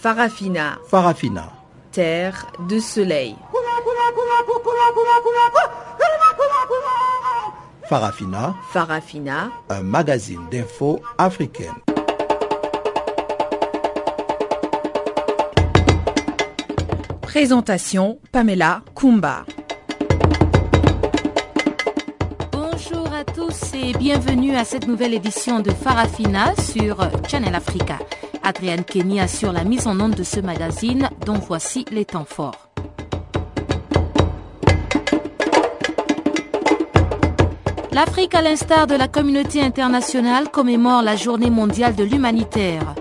Farafina. Farafina. Terre de soleil. Farafina. Farafina. Un magazine d'infos africaine. Présentation Pamela Kumba. Bonjour à tous et bienvenue à cette nouvelle édition de Farafina sur Channel Africa. Adrienne Kenny assure la mise en onde de ce magazine dont voici les temps forts. L'Afrique, à l'instar de la communauté internationale, commémore la journée mondiale de l'humanitaire.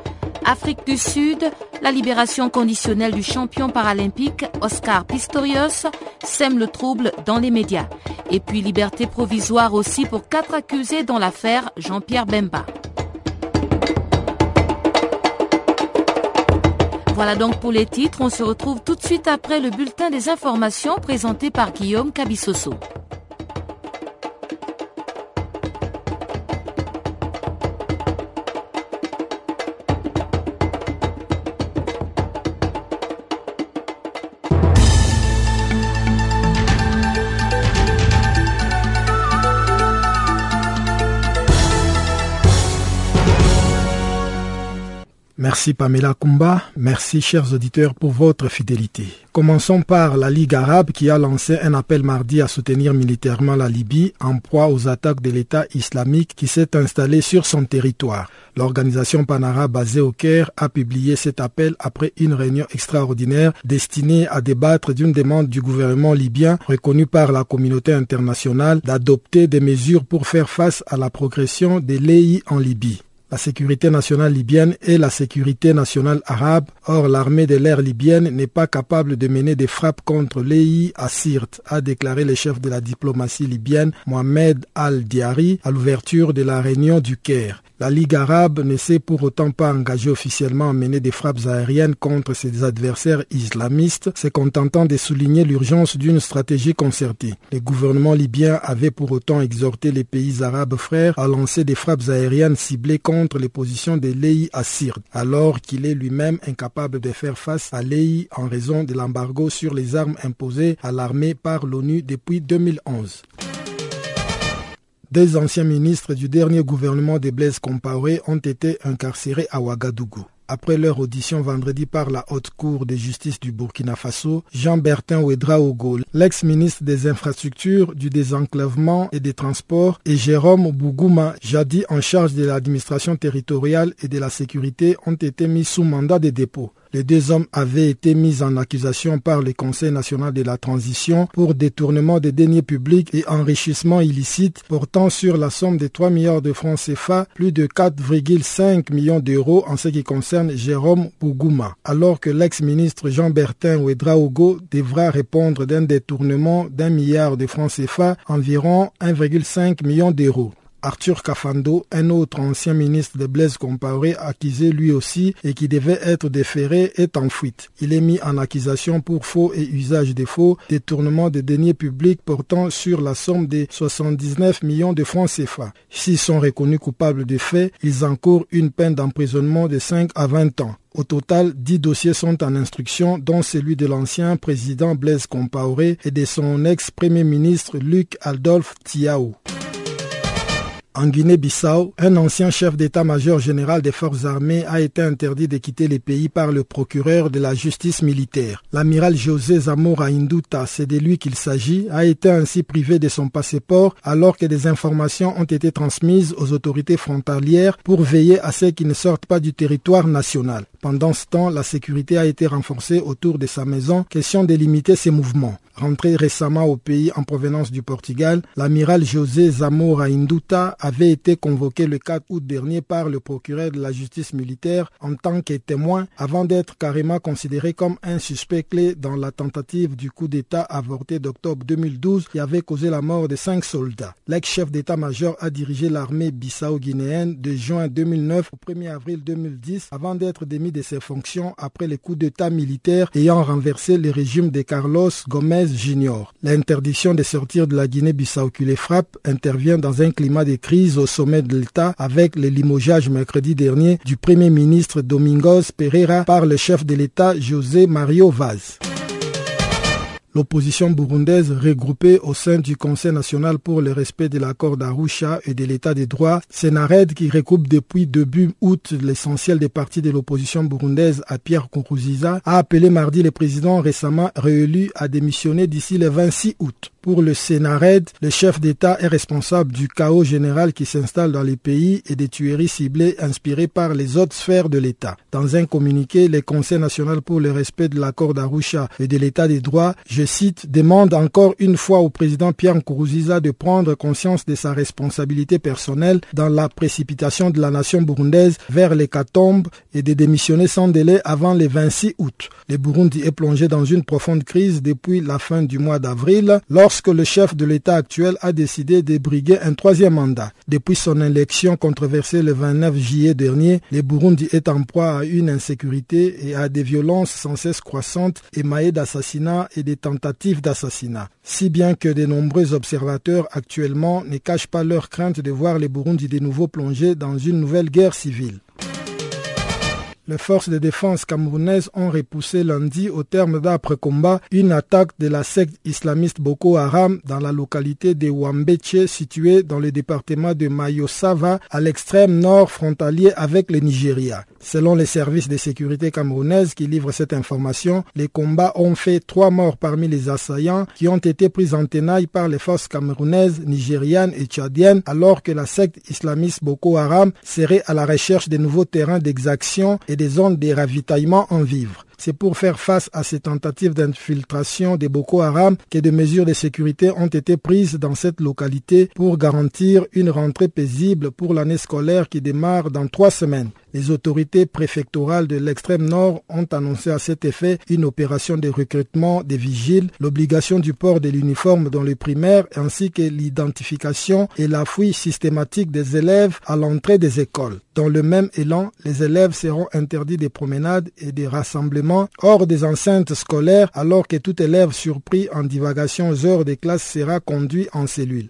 Afrique du Sud, la libération conditionnelle du champion paralympique Oscar Pistorius sème le trouble dans les médias. Et puis liberté provisoire aussi pour quatre accusés dans l'affaire Jean-Pierre Bemba. Voilà donc pour les titres. On se retrouve tout de suite après le bulletin des informations présenté par Guillaume Cabissoso. Merci Pamela Kumba, merci chers auditeurs pour votre fidélité. Commençons par la Ligue arabe qui a lancé un appel mardi à soutenir militairement la Libye en proie aux attaques de l'État islamique qui s'est installé sur son territoire. L'organisation panarabe basée au Caire a publié cet appel après une réunion extraordinaire destinée à débattre d'une demande du gouvernement libyen reconnu par la communauté internationale d'adopter des mesures pour faire face à la progression des l'EI en Libye la sécurité nationale libyenne et la sécurité nationale arabe. Or, l'armée de l'air libyenne n'est pas capable de mener des frappes contre l'EI à Sirte, a déclaré le chef de la diplomatie libyenne Mohamed Al-Diari à l'ouverture de la réunion du Caire. La Ligue arabe ne s'est pour autant pas engagée officiellement à mener des frappes aériennes contre ses adversaires islamistes, se contentant de souligner l'urgence d'une stratégie concertée. Le gouvernement libyen avait pour autant exhorté les pays arabes frères à lancer des frappes aériennes ciblées contre les positions de l'EI à Sirte, alors qu'il est lui-même incapable de faire face à l'EI en raison de l'embargo sur les armes imposées à l'armée par l'ONU depuis 2011. Des anciens ministres du dernier gouvernement de Blaise Compaoré ont été incarcérés à Ouagadougou. Après leur audition vendredi par la Haute Cour de justice du Burkina Faso, Jean-Bertin Ouedraogo, l'ex-ministre des Infrastructures, du Désenclavement et des Transports, et Jérôme Bougouma, jadis en charge de l'administration territoriale et de la sécurité, ont été mis sous mandat de dépôt. Les deux hommes avaient été mis en accusation par le Conseil national de la transition pour détournement des deniers publics et enrichissement illicite portant sur la somme de 3 milliards de francs CFA, plus de 4,5 millions d'euros en ce qui concerne Jérôme Bougouma, alors que l'ex-ministre Jean-Bertin Ouedraogo devra répondre d'un détournement d'un milliard de francs CFA, environ 1,5 million d'euros. Arthur Cafando, un autre ancien ministre de Blaise Compaoré, accusé lui aussi et qui devait être déféré, est en fuite. Il est mis en accusation pour faux et usage des faux, détournement des deniers publics portant sur la somme de 79 millions de francs CFA. S'ils sont reconnus coupables de faits, ils encourent une peine d'emprisonnement de 5 à 20 ans. Au total, dix dossiers sont en instruction, dont celui de l'ancien président Blaise Compaoré et de son ex-premier ministre Luc Adolphe Tiao. En Guinée-Bissau, un ancien chef d'état-major général des forces armées a été interdit de quitter le pays par le procureur de la justice militaire. L'amiral José Zamora Induta, c'est de lui qu'il s'agit, a été ainsi privé de son passeport alors que des informations ont été transmises aux autorités frontalières pour veiller à ce qu'il ne sortent pas du territoire national. Pendant ce temps, la sécurité a été renforcée autour de sa maison, question de limiter ses mouvements. Rentré récemment au pays en provenance du Portugal, l'amiral José Zamora Induta avait été convoqué le 4 août dernier par le procureur de la justice militaire en tant que témoin avant d'être carrément considéré comme un suspect clé dans la tentative du coup d'État avorté d'octobre 2012 qui avait causé la mort de cinq soldats. L'ex-chef d'état-major a dirigé l'armée bissau-guinéenne de juin 2009 au 1er avril 2010 avant d'être démis ses fonctions après les coups d'État militaires ayant renversé le régime de Carlos Gomez Jr. L'interdiction de sortir de la Guinée-Bissau qui les frappe intervient dans un climat de crise au sommet de l'État avec le limogeage mercredi dernier du Premier ministre Domingos Pereira par le chef de l'État José Mario Vaz. L'opposition burundaise regroupée au sein du Conseil national pour le respect de l'accord d'Arusha et de l'état des droits, Sénared qui recoupe depuis début août l'essentiel des partis de l'opposition burundaise à Pierre Kourouziza, a appelé mardi le président récemment réélu à démissionner d'ici le 26 août. Pour le Sénared, le chef d'État est responsable du chaos général qui s'installe dans les pays et des tueries ciblées inspirées par les autres sphères de l'État. Dans un communiqué, le Conseil national pour le respect de l'accord d'Arusha et de l'état des droits, je cite, demande encore une fois au président Pierre Nkurunziza de prendre conscience de sa responsabilité personnelle dans la précipitation de la nation burundaise vers l'hécatombe et de démissionner sans délai avant le 26 août. Le Burundi est plongé dans une profonde crise depuis la fin du mois d'avril, le chef de l'État actuel a décidé de briguer un troisième mandat. Depuis son élection controversée le 29 juillet dernier, le Burundi est en proie à une insécurité et à des violences sans cesse croissantes émaillées d'assassinats et des tentatives d'assassinat. Si bien que de nombreux observateurs actuellement ne cachent pas leur crainte de voir le Burundi de nouveau plongé dans une nouvelle guerre civile. Les forces de défense camerounaises ont repoussé lundi, au terme d'après-combat, une attaque de la secte islamiste Boko Haram dans la localité de Wambeche, située dans le département de Mayosava, à l'extrême nord frontalier avec le Nigeria. Selon les services de sécurité camerounaises qui livrent cette information, les combats ont fait trois morts parmi les assaillants qui ont été pris en tenaille par les forces camerounaises, nigérianes et tchadiennes, alors que la secte islamiste Boko Haram serait à la recherche de nouveaux terrains d'exaction et des zones de ravitaillement en vivres. C'est pour faire face à ces tentatives d'infiltration des Boko Haram que des mesures de sécurité ont été prises dans cette localité pour garantir une rentrée paisible pour l'année scolaire qui démarre dans trois semaines. Les autorités préfectorales de l'extrême nord ont annoncé à cet effet une opération de recrutement des vigiles, l'obligation du port de l'uniforme dans les primaires ainsi que l'identification et la fouille systématique des élèves à l'entrée des écoles. Dans le même élan, les élèves seront interdits des promenades et des rassemblements hors des enceintes scolaires alors que tout élève surpris en divagation aux heures des classes sera conduit en cellule.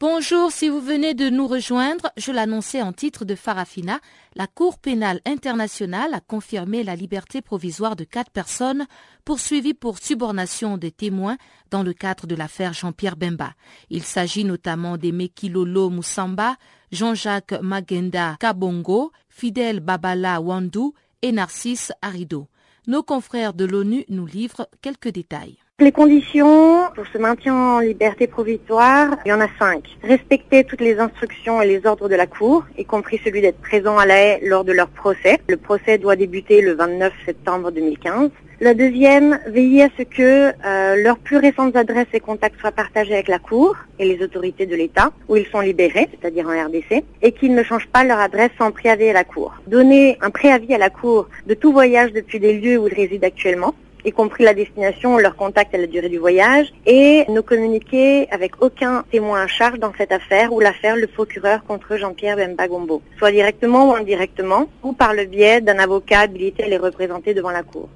Bonjour, si vous venez de nous rejoindre, je l'annonçais en titre de Farafina, la Cour pénale internationale a confirmé la liberté provisoire de quatre personnes poursuivies pour subornation des témoins dans le cadre de l'affaire Jean-Pierre Bemba. Il s'agit notamment des Mekilolo Moussamba, Jean-Jacques Magenda Kabongo, Fidel Babala Wandou et Narcisse Arido. Nos confrères de l'ONU nous livrent quelques détails. Les conditions pour ce maintien en liberté provisoire, il y en a cinq. Respecter toutes les instructions et les ordres de la Cour, y compris celui d'être présent à la haie lors de leur procès. Le procès doit débuter le 29 septembre 2015. La deuxième, veiller à ce que euh, leurs plus récentes adresses et contacts soient partagés avec la Cour et les autorités de l'État, où ils sont libérés, c'est-à-dire en RDC, et qu'ils ne changent pas leur adresse sans préavis à la Cour. Donner un préavis à la Cour de tout voyage depuis des lieux où ils résident actuellement, y compris la destination, leur contact et la durée du voyage, et ne communiquer avec aucun témoin à charge dans cette affaire ou l'affaire le procureur contre Jean-Pierre Bemba Gombo, soit directement ou indirectement, ou par le biais d'un avocat habilité à les représenter devant la Cour.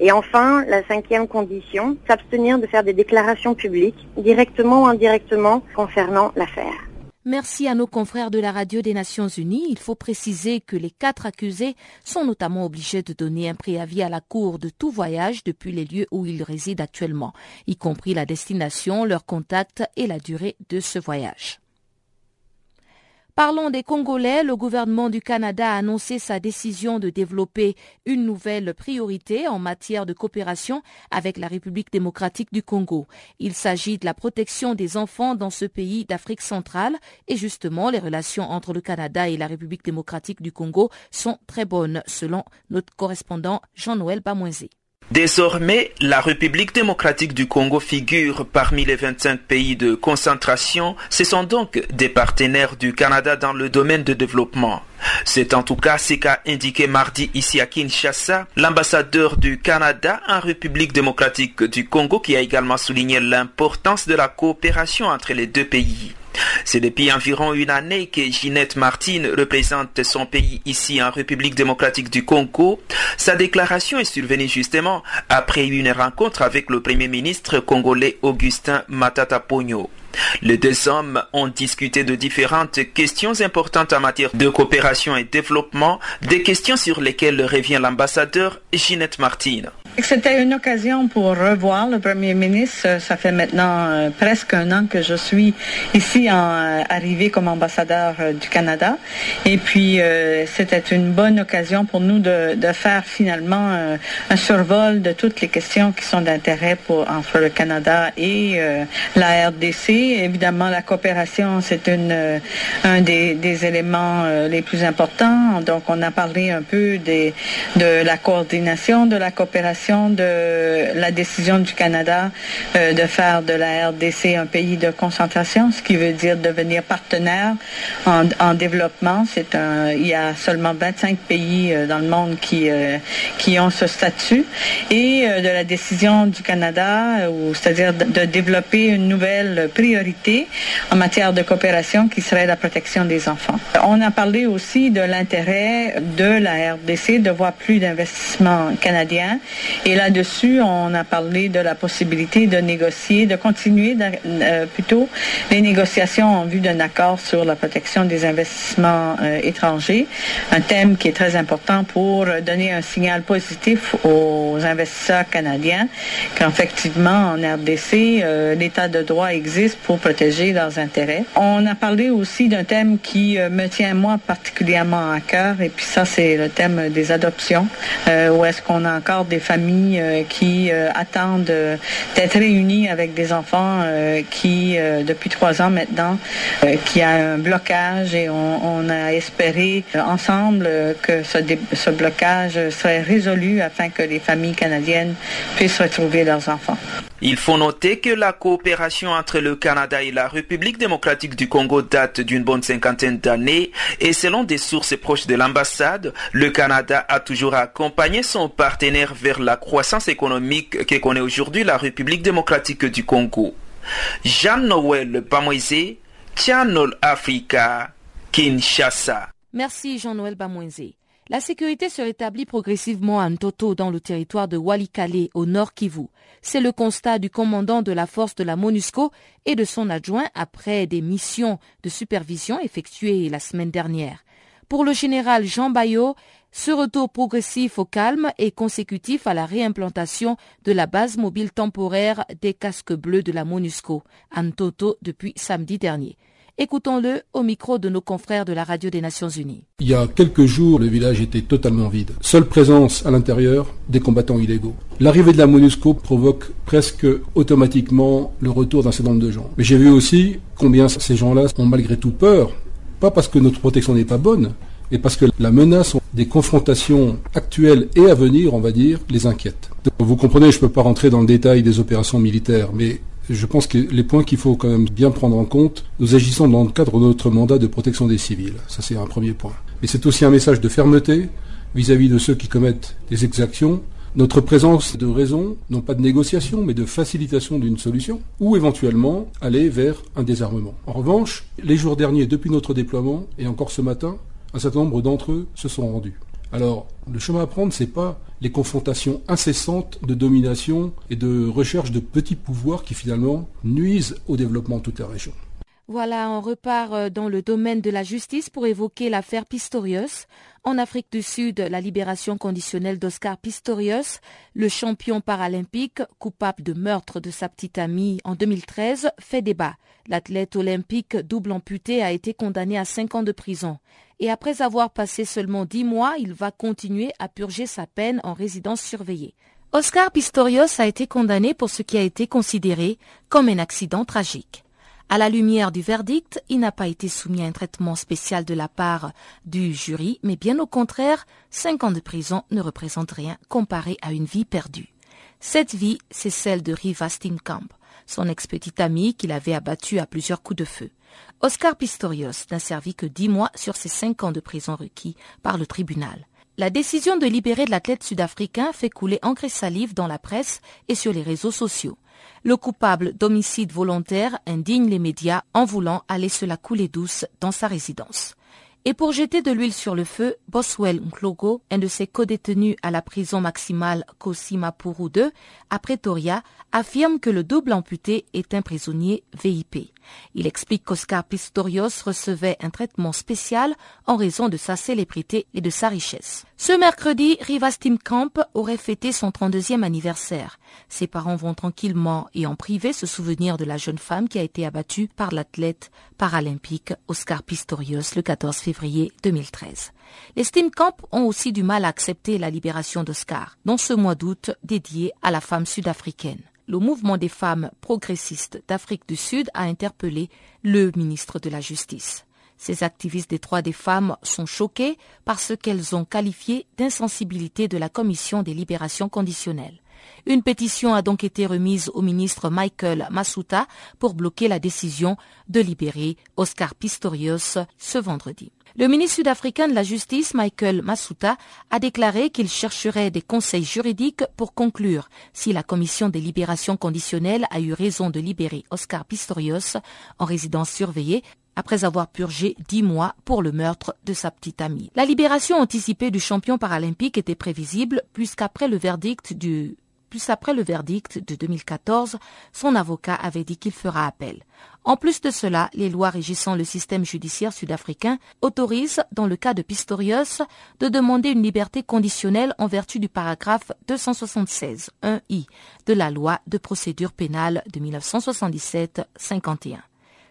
Et enfin, la cinquième condition, s'abstenir de faire des déclarations publiques, directement ou indirectement, concernant l'affaire. Merci à nos confrères de la radio des Nations Unies. Il faut préciser que les quatre accusés sont notamment obligés de donner un préavis à la Cour de tout voyage depuis les lieux où ils résident actuellement, y compris la destination, leur contact et la durée de ce voyage. Parlons des Congolais. Le gouvernement du Canada a annoncé sa décision de développer une nouvelle priorité en matière de coopération avec la République démocratique du Congo. Il s'agit de la protection des enfants dans ce pays d'Afrique centrale et justement les relations entre le Canada et la République démocratique du Congo sont très bonnes selon notre correspondant Jean-Noël Bamoisé. Désormais, la République démocratique du Congo figure parmi les 25 pays de concentration. Ce sont donc des partenaires du Canada dans le domaine de développement. C'est en tout cas ce qu'a indiqué mardi ici à Kinshasa l'ambassadeur du Canada en République démocratique du Congo qui a également souligné l'importance de la coopération entre les deux pays. C'est depuis environ une année que Ginette Martine représente son pays ici en République démocratique du Congo. Sa déclaration est survenue justement après une rencontre avec le Premier ministre congolais Augustin Matata Pogno. Les deux hommes ont discuté de différentes questions importantes en matière de coopération et développement, des questions sur lesquelles revient l'ambassadeur Ginette Martine. C'était une occasion pour revoir le Premier ministre. Ça fait maintenant euh, presque un an que je suis ici en euh, arrivé comme ambassadeur euh, du Canada. Et puis, c'était une bonne occasion pour nous de, faire finalement un survol de toutes les questions qui sont d'intérêt pour entre le Canada et la RDC. Évidemment, la coopération, c'est une, un des, éléments les plus importants. Donc, on a parlé un peu de la coordination de la coopération de la décision du Canada euh, de faire de la RDC un pays de concentration, ce qui veut dire devenir partenaire en, développement. C'est un, il y a seulement 25 pays euh, dans le monde qui euh, qui ont ce statut et de la décision du Canada, c'est-à-dire de, développer une nouvelle priorité en matière de coopération qui serait la protection des enfants. On a parlé aussi de l'intérêt de la RDC de voir plus d'investissements canadiens et là-dessus, on a parlé de la possibilité de négocier, de continuer euh, plutôt les négociations en vue d'un accord sur la protection des investissements euh, étrangers, un thème qui est très important pour donner un signal positif aux investisseurs canadiens qu'effectivement en RDC, euh, l'état de droit existe pour protéger leurs intérêts. On a parlé aussi d'un thème qui me tient moi particulièrement à cœur et puis ça c'est le thème des adoptions où est-ce qu'on a encore des familles euh, qui euh, attendent euh, d'être réunis avec des enfants qui, depuis trois ans maintenant, qui a un blocage et on, a espéré ensemble que ce, ce blocage serait résolu afin que les familles canadiennes puissent retrouver leurs enfants. Il faut noter que la coopération entre le Canada et la République démocratique du Congo date d'une bonne cinquantaine d'années et selon des sources proches de l'ambassade, le Canada a toujours accompagné son partenaire vers la croissance économique que connaît aujourd'hui la République démocratique du Congo. Jean-Noël Bamoisé, Channel Africa, Kinshasa. Merci Jean-Noël Bamoisé. La sécurité se rétablit progressivement à Ntoto dans le territoire de Walikale au nord Kivu. C'est le constat du commandant de la force de la MONUSCO et de son adjoint après des missions de supervision effectuées la semaine dernière. Pour le général Jean Bayot, ce retour progressif au calme est consécutif à la réimplantation de la base mobile temporaire des casques bleus de la MONUSCO à Ntoto depuis samedi dernier. Écoutons-le au micro de nos confrères de la radio des Nations Unies. Il y a quelques jours, le village était totalement vide. Seule présence à l'intérieur des combattants illégaux. L'arrivée de la MONUSCO provoque presque automatiquement le retour d'un certain nombre de gens. Mais j'ai vu aussi combien ces gens-là ont malgré tout peur, pas parce que notre protection n'est pas bonne, mais parce que la menace des confrontations actuelles et à venir, on va dire, les inquiète. vous comprenez, je ne peux pas rentrer dans le détail des opérations militaires, mais je pense que les points qu'il faut quand même bien prendre en compte, nous agissons dans le cadre de notre mandat de protection des civils. Ça, c'est un premier point. Mais c'est aussi un message de fermeté vis-à-vis de ceux qui commettent des exactions. Notre présence de raison, non pas de négociation, mais de facilitation d'une solution, ou éventuellement aller vers un désarmement. En revanche, les jours derniers, depuis notre déploiement, et encore ce matin, un certain nombre d'entre eux se sont rendus. Alors, le chemin à prendre, c'est pas les confrontations incessantes de domination et de recherche de petits pouvoirs qui finalement nuisent au développement de toute la région. Voilà, on repart euh, dans le domaine de la justice pour évoquer l'affaire Pistorius. En Afrique du Sud, la libération conditionnelle d'Oscar Pistorius, le champion paralympique coupable de meurtre de sa petite amie en 2013, fait débat. L'athlète olympique double amputé a été condamné à 5 ans de prison. Et après avoir passé seulement 10 mois, il va continuer à purger sa peine en résidence surveillée. Oscar Pistorius a été condamné pour ce qui a été considéré comme un accident tragique. À la lumière du verdict, il n'a pas été soumis à un traitement spécial de la part du jury, mais bien au contraire, cinq ans de prison ne représentent rien comparé à une vie perdue. Cette vie, c'est celle de Riva Steenkamp, son ex-petite amie qu'il avait abattue à plusieurs coups de feu. Oscar Pistorius n'a servi que dix mois sur ses cinq ans de prison requis par le tribunal. La décision de libérer l'athlète sud-africain fait couler encre et salive dans la presse et sur les réseaux sociaux. Le coupable d'homicide volontaire indigne les médias en voulant aller se la couler douce dans sa résidence. Et pour jeter de l'huile sur le feu, Boswell Nklogo, un de ses co-détenus à la prison maximale Kosimapuru 2, à Pretoria, affirme que le double amputé est un prisonnier VIP. Il explique qu'Oscar Pistorius recevait un traitement spécial en raison de sa célébrité et de sa richesse. Ce mercredi, Rivas Camp aurait fêté son 32e anniversaire. Ses parents vont tranquillement et en privé se souvenir de la jeune femme qui a été abattue par l'athlète paralympique Oscar Pistorius le 14 février 2013. Les Steam Camp ont aussi du mal à accepter la libération d'Oscar, dans ce mois d'août dédié à la femme sud-africaine le mouvement des femmes progressistes d'Afrique du Sud a interpellé le ministre de la Justice. Ces activistes des droits des femmes sont choqués par ce qu'elles ont qualifié d'insensibilité de la Commission des libérations conditionnelles. Une pétition a donc été remise au ministre Michael Masuta pour bloquer la décision de libérer Oscar Pistorius ce vendredi. Le ministre sud-africain de la Justice, Michael Masuta, a déclaré qu'il chercherait des conseils juridiques pour conclure si la commission des libérations conditionnelles a eu raison de libérer Oscar Pistorius en résidence surveillée après avoir purgé dix mois pour le meurtre de sa petite amie. La libération anticipée du champion paralympique était prévisible puisqu'après le verdict du plus après le verdict de 2014, son avocat avait dit qu'il fera appel. En plus de cela, les lois régissant le système judiciaire sud-africain autorisent, dans le cas de Pistorius, de demander une liberté conditionnelle en vertu du paragraphe 276 1i de la loi de procédure pénale de 1977-51.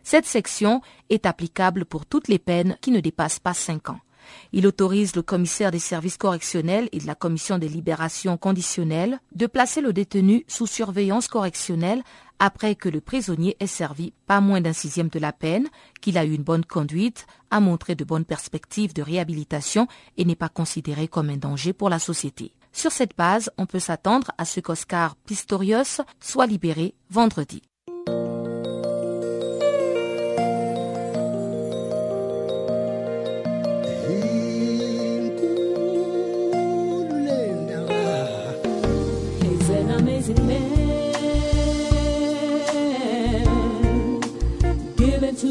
Cette section est applicable pour toutes les peines qui ne dépassent pas cinq ans. Il autorise le commissaire des services correctionnels et de la commission des libérations conditionnelles de placer le détenu sous surveillance correctionnelle après que le prisonnier ait servi pas moins d'un sixième de la peine, qu'il a eu une bonne conduite, a montré de bonnes perspectives de réhabilitation et n'est pas considéré comme un danger pour la société. Sur cette base, on peut s'attendre à ce qu'Oscar Pistorius soit libéré vendredi.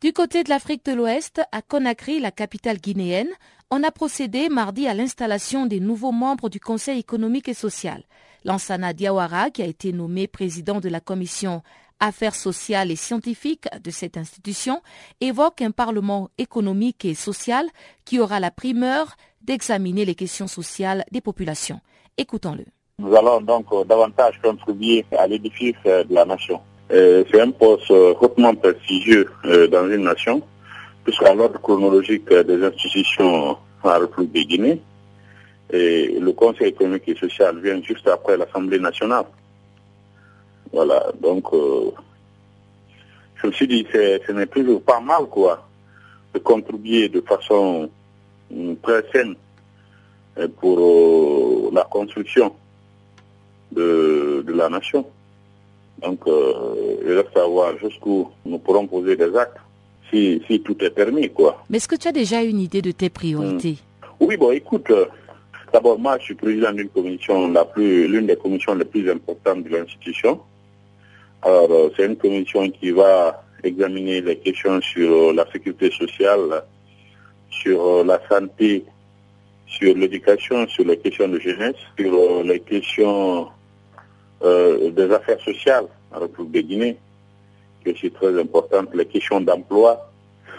Du côté de l'Afrique de l'Ouest, à Conakry, la capitale guinéenne, on a procédé mardi à l'installation des nouveaux membres du Conseil économique et social. Lansana Diawara, qui a été nommé président de la commission Affaires sociales et scientifiques de cette institution, évoque un Parlement économique et social qui aura la primeur d'examiner les questions sociales des populations. Écoutons-le. Nous allons donc davantage contribuer à l'édifice de la nation. Euh, c'est un poste euh, hautement prestigieux euh, dans une nation, puisqu'à l'ordre chronologique des institutions en République de Guinée, et le Conseil économique et social vient juste après l'Assemblée nationale. Voilà, donc je me suis dit ce n'est toujours pas mal quoi de contribuer de façon très saine pour la construction de, de la nation. Donc, euh, il reste à voir jusqu'où nous pourrons poser des actes, si, si tout est permis, quoi. Mais est-ce que tu as déjà une idée de tes priorités? Oui, bon, écoute, euh, d'abord, moi, je suis président d'une commission, la plus, l'une des commissions les plus importantes de l'institution. Alors, euh, c'est une commission qui va examiner les questions sur euh, la sécurité sociale, sur la santé, sur l'éducation, sur les questions de jeunesse, sur les questions euh, des affaires sociales en République de Guinée, qui est aussi très importante, les questions d'emploi.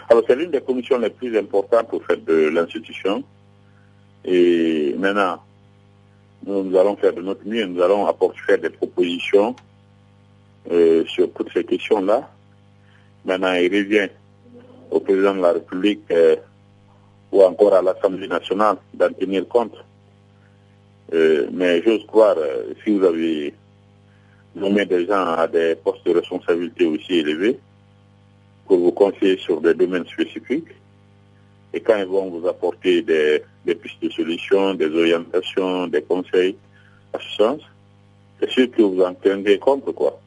Alors, c'est l'une des commissions les plus importantes au fait de l'institution. Et maintenant, nous, nous allons faire de notre mieux, nous allons apporter faire des propositions euh, sur toutes ces questions-là. Maintenant, il revient au président de la République euh, ou encore à l'Assemblée nationale d'en tenir compte. Euh, mais j'ose croire, euh, si vous avez nommé des gens à des postes de responsabilité aussi élevés, pour vous conseiller sur des domaines spécifiques, et quand ils vont vous apporter des, des pistes de solutions, des orientations, des conseils à ce sens, c'est sûr que vous en tiendrez compte, quoi.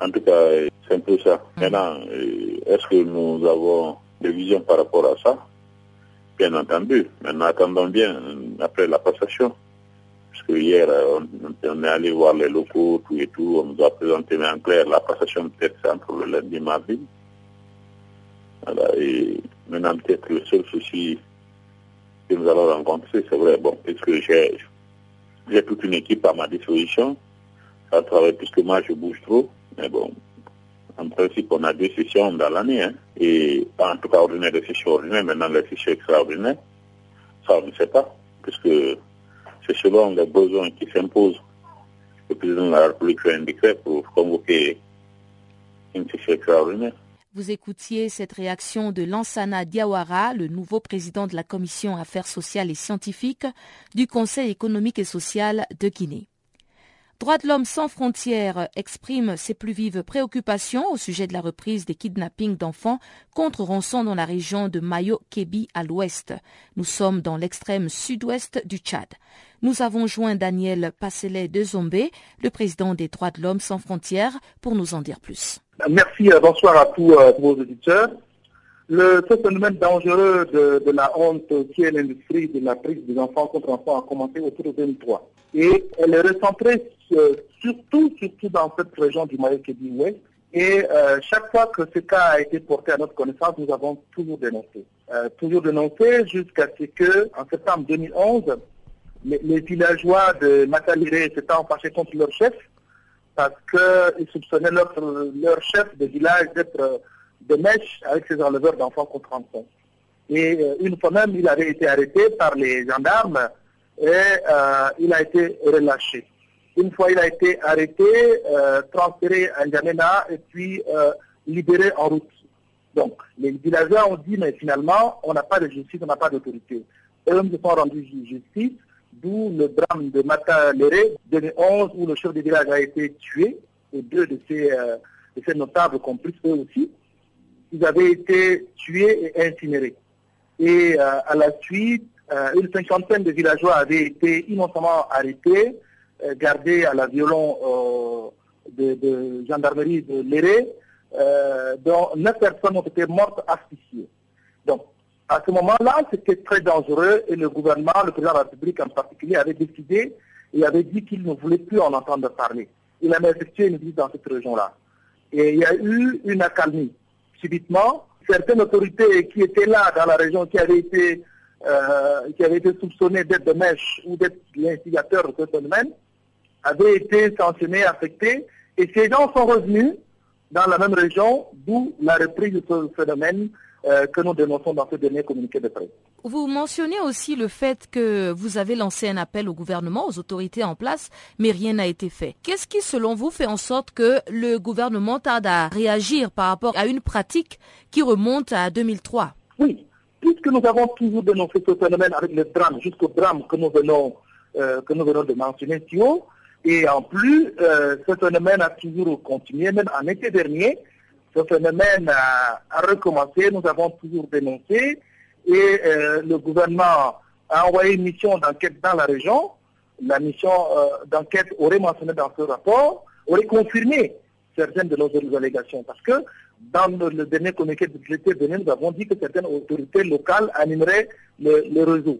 En tout cas, c'est un peu ça. Maintenant, euh, est-ce que nous avons des visions par rapport à ça? Bien entendu. Maintenant, attendons bien après la passation. Parce que hier, euh, on, est allé voir les locaux, tout et tout. On nous a présenté, mais en clair, la passation peut-être c'est entre le lundi et mardi. Voilà, et maintenant, peut-être le seul souci que nous allons rencontrer, c'est vrai, bon, puisque j'ai j'ai toute une équipe à ma disposition, ça travaille puisque moi je bouge trop, mais bon, en principe on a deux sessions dans l'année, hein, et en tout cas ordinaire des sessions ordinaires, maintenant les sessions extraordinaires, ça on ne sait pas, puisque c'est selon les besoins qui s'imposent. Le président de la République fait un décret pour convoquer une session extraordinaire. Vous écoutiez cette réaction de Lansana Diawara, le nouveau président de la Commission Affaires sociales et scientifiques du Conseil économique et social de Guinée. Droits de l'homme sans frontières exprime ses plus vives préoccupations au sujet de la reprise des kidnappings d'enfants contre rançon dans la région de Mayo-Kébi à l'ouest. Nous sommes dans l'extrême sud-ouest du Tchad. Nous avons joint Daniel Passelet de Zombé, le président des Droits de l'homme sans frontières, pour nous en dire plus. Merci, euh, bonsoir à tous euh, vos auditeurs. Le, ce phénomène dangereux de, de la honte qui est l'industrie de la prise des enfants contre enfants a commencé autour de 2003. Et elle est recentrée euh, surtout, surtout dans cette région du Mayo-Kébi ouest. Et euh, chaque fois que ce cas a été porté à notre connaissance, nous avons toujours dénoncé. Euh, toujours dénoncé jusqu'à ce que, en septembre 2011, les, les villageois de Mataliré s'étaient fâchés contre leur chef parce qu'ils soupçonnaient leur, leur chef de village d'être de mèche avec ses enleveurs d'enfants contre enfants. Et euh, une fois même, il avait été arrêté par les gendarmes et euh, il a été relâché. Une fois il a été arrêté, euh, transféré à N'Djamena et puis libéré en route. Donc, les villageois ont dit, mais finalement, on n'a pas de justice, on n'a pas d'autorité. Eux-mêmes se sont rendus justice, d'où le drame de Mataléré, 2011, où le chef du village a été tué, et deux de ces, de ces notables complices, eux aussi ils avaient été tués et incinérés. Et euh, à la suite, euh, une cinquantaine de villageois avaient été innocemment arrêtés, euh, gardés à la violon de, de, gendarmerie de Léré, dont neuf personnes ont été mortes asphyxiées. Donc, à ce moment-là, c'était très dangereux et le gouvernement, le président de la République en particulier, avait décidé et avait dit qu'il ne voulait plus en entendre parler. Il avait effectué une visite dans cette région-là. Et il y a eu une accalmie subitement, certaines autorités qui étaient là dans la région, qui avaient été, euh, qui avaient été soupçonnées d'être de mèche ou d'être l'instigateur de ce phénomène, avaient été sanctionnées, affectées, et ces gens sont revenus dans la même région, d'où la reprise de ce phénomène euh, que nous dénonçons dans ce dernier communiqué de presse. Vous mentionnez aussi le fait que vous avez lancé un appel au gouvernement, aux autorités en place, mais rien n'a été fait. Qu'est-ce qui, selon vous, fait en sorte que le gouvernement tarde à réagir par rapport à une pratique qui remonte à 2003 Oui, puisque nous avons toujours dénoncé ce phénomène avec le drame, jusqu'au drame que nous venons, euh, que nous venons de mentionner si haut, et en plus, euh, ce phénomène a toujours continué, même en été dernier, ce phénomène a, recommencé, nous avons toujours dénoncé et euh, le gouvernement a envoyé une mission d'enquête dans la région. la mission d'enquête aurait mentionné dans ce rapport, aurait confirmé certaines de nos allégations. Parce que dans le, dernier communiqué de budgétaire donné, nous avons dit que certaines autorités locales animeraient le, réseau.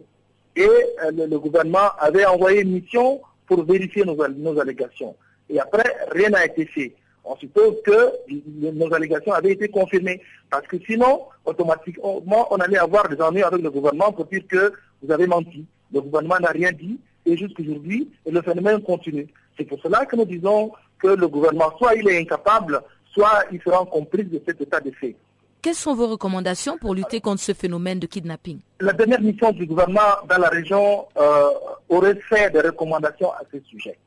Et le, gouvernement avait envoyé une mission pour vérifier nos, nos allégations. Et après, rien n'a été fait. On suppose que nos allégations avaient été confirmées. Parce que sinon, automatiquement, on allait avoir des ennuis avec le gouvernement pour dire que vous avez menti. Le gouvernement n'a rien dit. Et jusqu'aujourd'hui, le phénomène continue. C'est pour cela que nous disons que le gouvernement, soit il est incapable, soit il sera complice de cet état de fait. Quelles sont vos recommandations pour lutter contre ce phénomène de kidnapping? La dernière mission du gouvernement dans la région euh, aurait fait des recommandations à ce sujet.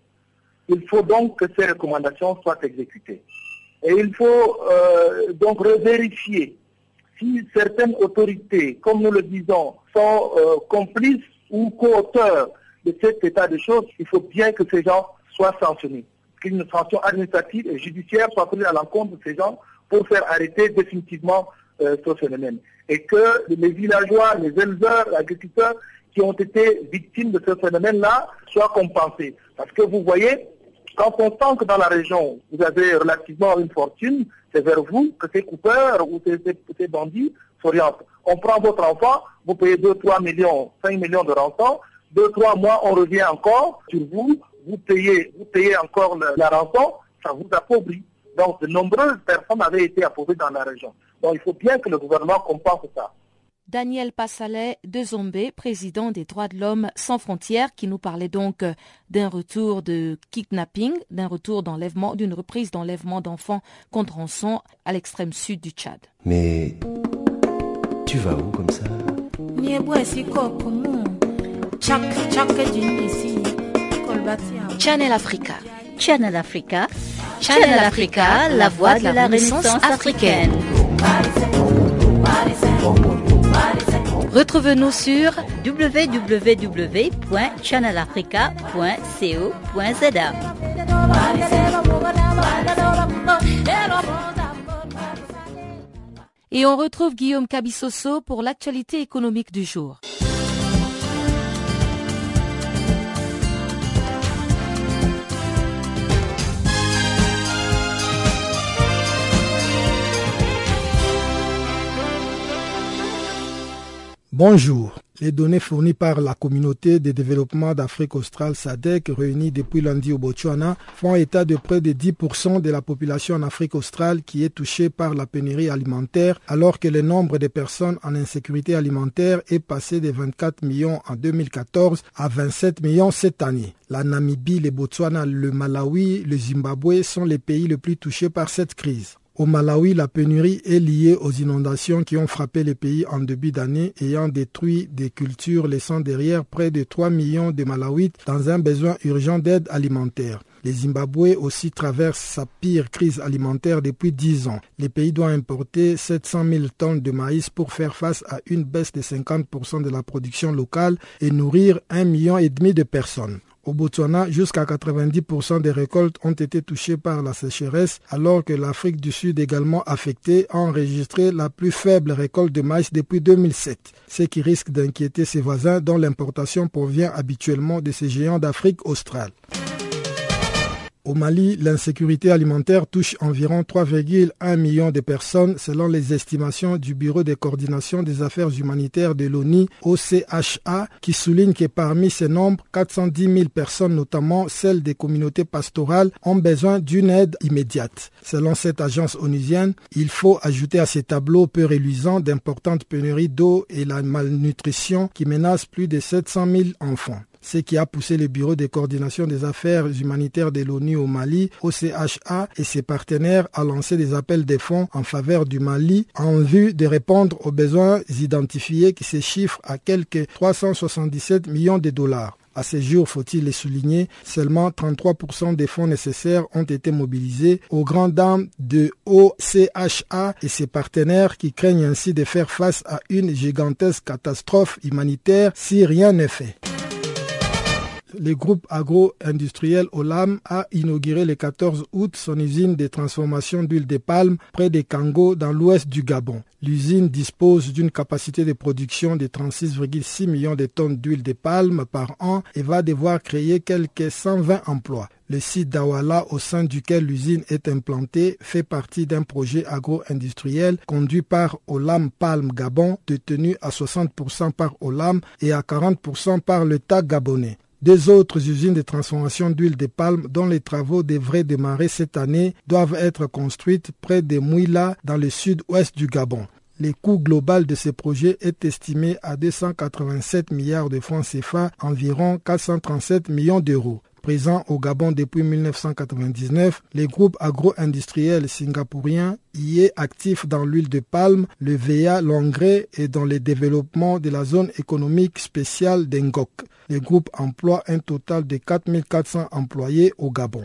Il faut donc que ces recommandations soient exécutées. Et il faut euh, donc revérifier si certaines autorités, comme nous le disons, sont euh, complices ou co-auteurs de cet état de choses, il faut bien que ces gens soient sanctionnés. Qu'une sanction administrative et judiciaire soit prise à l'encontre de ces gens pour faire arrêter définitivement euh, ce phénomène. Et que les villageois, les éleveurs, les agriculteurs qui ont été victimes de ce phénomène-là soient compensés. Parce que vous voyez, quand on sent que dans la région, vous avez relativement une fortune, c'est vers vous que ces coupeurs ou ces, bandits s'orientent. On prend votre enfant, vous payez 2, 3 millions, 5 millions de rançon, 2, 3 mois, on revient encore sur vous, vous payez, vous payez encore la rançon, ça vous appauvrit. Donc, de nombreuses personnes avaient été appauvries dans la région. Donc, il faut bien que le gouvernement compense ça. Daniel Passalet de Zombé, président des droits de l'homme sans frontières, qui nous parlait donc d'un retour de kidnapping, d'un retour d'enlèvement, d'une reprise d'enlèvement d'enfants contre rançon à l'extrême sud du Tchad. Mais tu vas où comme ça? Channel Africa. Channel Africa. Channel Africa, la voix de la Renaissance africaine. Retrouve-nous sur www.channelafrica.co.za. Et on retrouve Guillaume Cabissoso pour l'actualité économique du jour. Bonjour. Les données fournies par la communauté de développement d'Afrique australe SADC réunie depuis lundi au Botswana font état de près de 10% de la population en Afrique australe qui est touchée par la pénurie alimentaire alors que le nombre de personnes en insécurité alimentaire est passé de 24 millions en 2014 à 27 millions cette année. La Namibie, le Botswana, le Malawi, le Zimbabwe sont les pays les plus touchés par cette crise. Au Malawi, la pénurie est liée aux inondations qui ont frappé le pays en début d'année, ayant détruit des cultures, laissant derrière près de 3 millions de Malawites dans un besoin urgent d'aide alimentaire. Le Zimbabwe aussi traverse sa pire crise alimentaire depuis 10 ans. Le pays doit importer 700 000 tonnes de maïs pour faire face à une baisse de 50% de la production locale et nourrir un million et demi de personnes. Au Botswana, jusqu'à 90% des récoltes ont été touchées par la sécheresse, alors que l'Afrique du Sud, également affectée, a enregistré la plus faible récolte de maïs depuis 2007, ce qui risque d'inquiéter ses voisins dont l'importation provient habituellement de ces géants d'Afrique australe. Au Mali, l'insécurité alimentaire touche environ 3,1 millions de personnes selon les estimations du Bureau de coordination des affaires humanitaires de l'ONU, OCHA, qui souligne que parmi ces nombres, 410 000 personnes, notamment celles des communautés pastorales, ont besoin d'une aide immédiate. Selon cette agence onusienne, il faut ajouter à ces tableaux peu reluisants d'importantes pénuries d'eau et la malnutrition qui menacent plus de 700 000 enfants ce qui a poussé le Bureau de coordination des affaires humanitaires de l'ONU au Mali, OCHA, et ses partenaires à lancer des appels de fonds en faveur du Mali en vue de répondre aux besoins identifiés qui se chiffrent à quelques 377 millions de dollars. À ce jour, faut-il le souligner, seulement 33% des fonds nécessaires ont été mobilisés aux grandes dames de OCHA et ses partenaires qui craignent ainsi de faire face à une gigantesque catastrophe humanitaire si rien n'est fait. Le groupe agro-industriel Olam a inauguré le 14 août son usine de transformation d'huile de palme près de Kango dans l'ouest du Gabon. L'usine dispose d'une capacité de production de 36,6 millions de tonnes d'huile de palme par an et va devoir créer quelques 120 emplois. Le site d'Awala au sein duquel l'usine est implantée fait partie d'un projet agro-industriel conduit par Olam Palm Gabon, détenu à 60% par Olam et à 40% par l'État gabonais. Deux autres usines de transformation d'huile de palme dont les travaux devraient démarrer cette année doivent être construites près de Mouila dans le sud-ouest du Gabon. Le coût global de ces projets est estimé à 287 milliards de francs CFA, environ 437 millions d'euros. Présent au Gabon depuis 1999, le groupe agro-industriel singapourien y est actif dans l'huile de palme, le VA, l'engrais et dans le développement de la zone économique spéciale d'Engok. Le groupe emploie un total de 4400 employés au Gabon.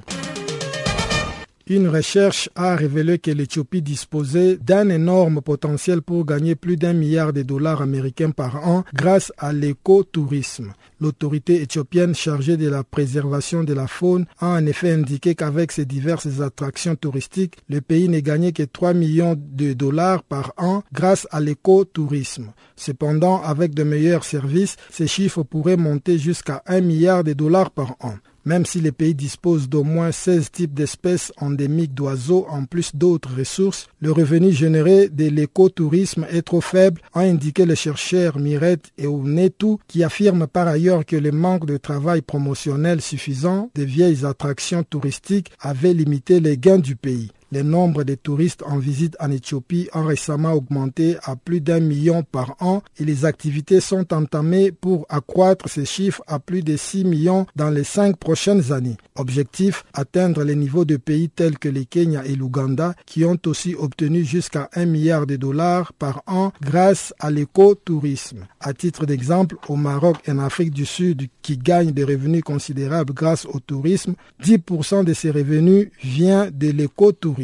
Une recherche a révélé que l'Éthiopie disposait d'un énorme potentiel pour gagner plus d'un milliard de dollars américains par an grâce à l'écotourisme. L'autorité éthiopienne chargée de la préservation de la faune a en effet indiqué qu'avec ses diverses attractions touristiques, le pays n'est gagné que 3 millions de dollars par an grâce à l'écotourisme. Cependant, avec de meilleurs services, ces chiffres pourraient monter jusqu'à 1 milliard de dollars par an. Même si les pays disposent d'au moins 16 types d'espèces endémiques d'oiseaux en plus d'autres ressources, le revenu généré de l'écotourisme est trop faible, a indiqué le chercheur Mirette Eunetu, qui affirme par ailleurs que le manque de travail promotionnel suffisant des vieilles attractions touristiques avait limité les gains du pays. Le nombre de touristes en visite en Éthiopie a récemment augmenté à plus d'un million par an et les activités sont entamées pour accroître ces chiffres à plus de 6 millions dans les cinq prochaines années. Objectif, atteindre les niveaux de pays tels que le Kenya et l'Ouganda qui ont aussi obtenu jusqu'à 1 milliard de dollars par an grâce à l'écotourisme. À titre d'exemple, au Maroc et en Afrique du Sud qui gagnent des revenus considérables grâce au tourisme, 10% de ces revenus vient de l'écotourisme.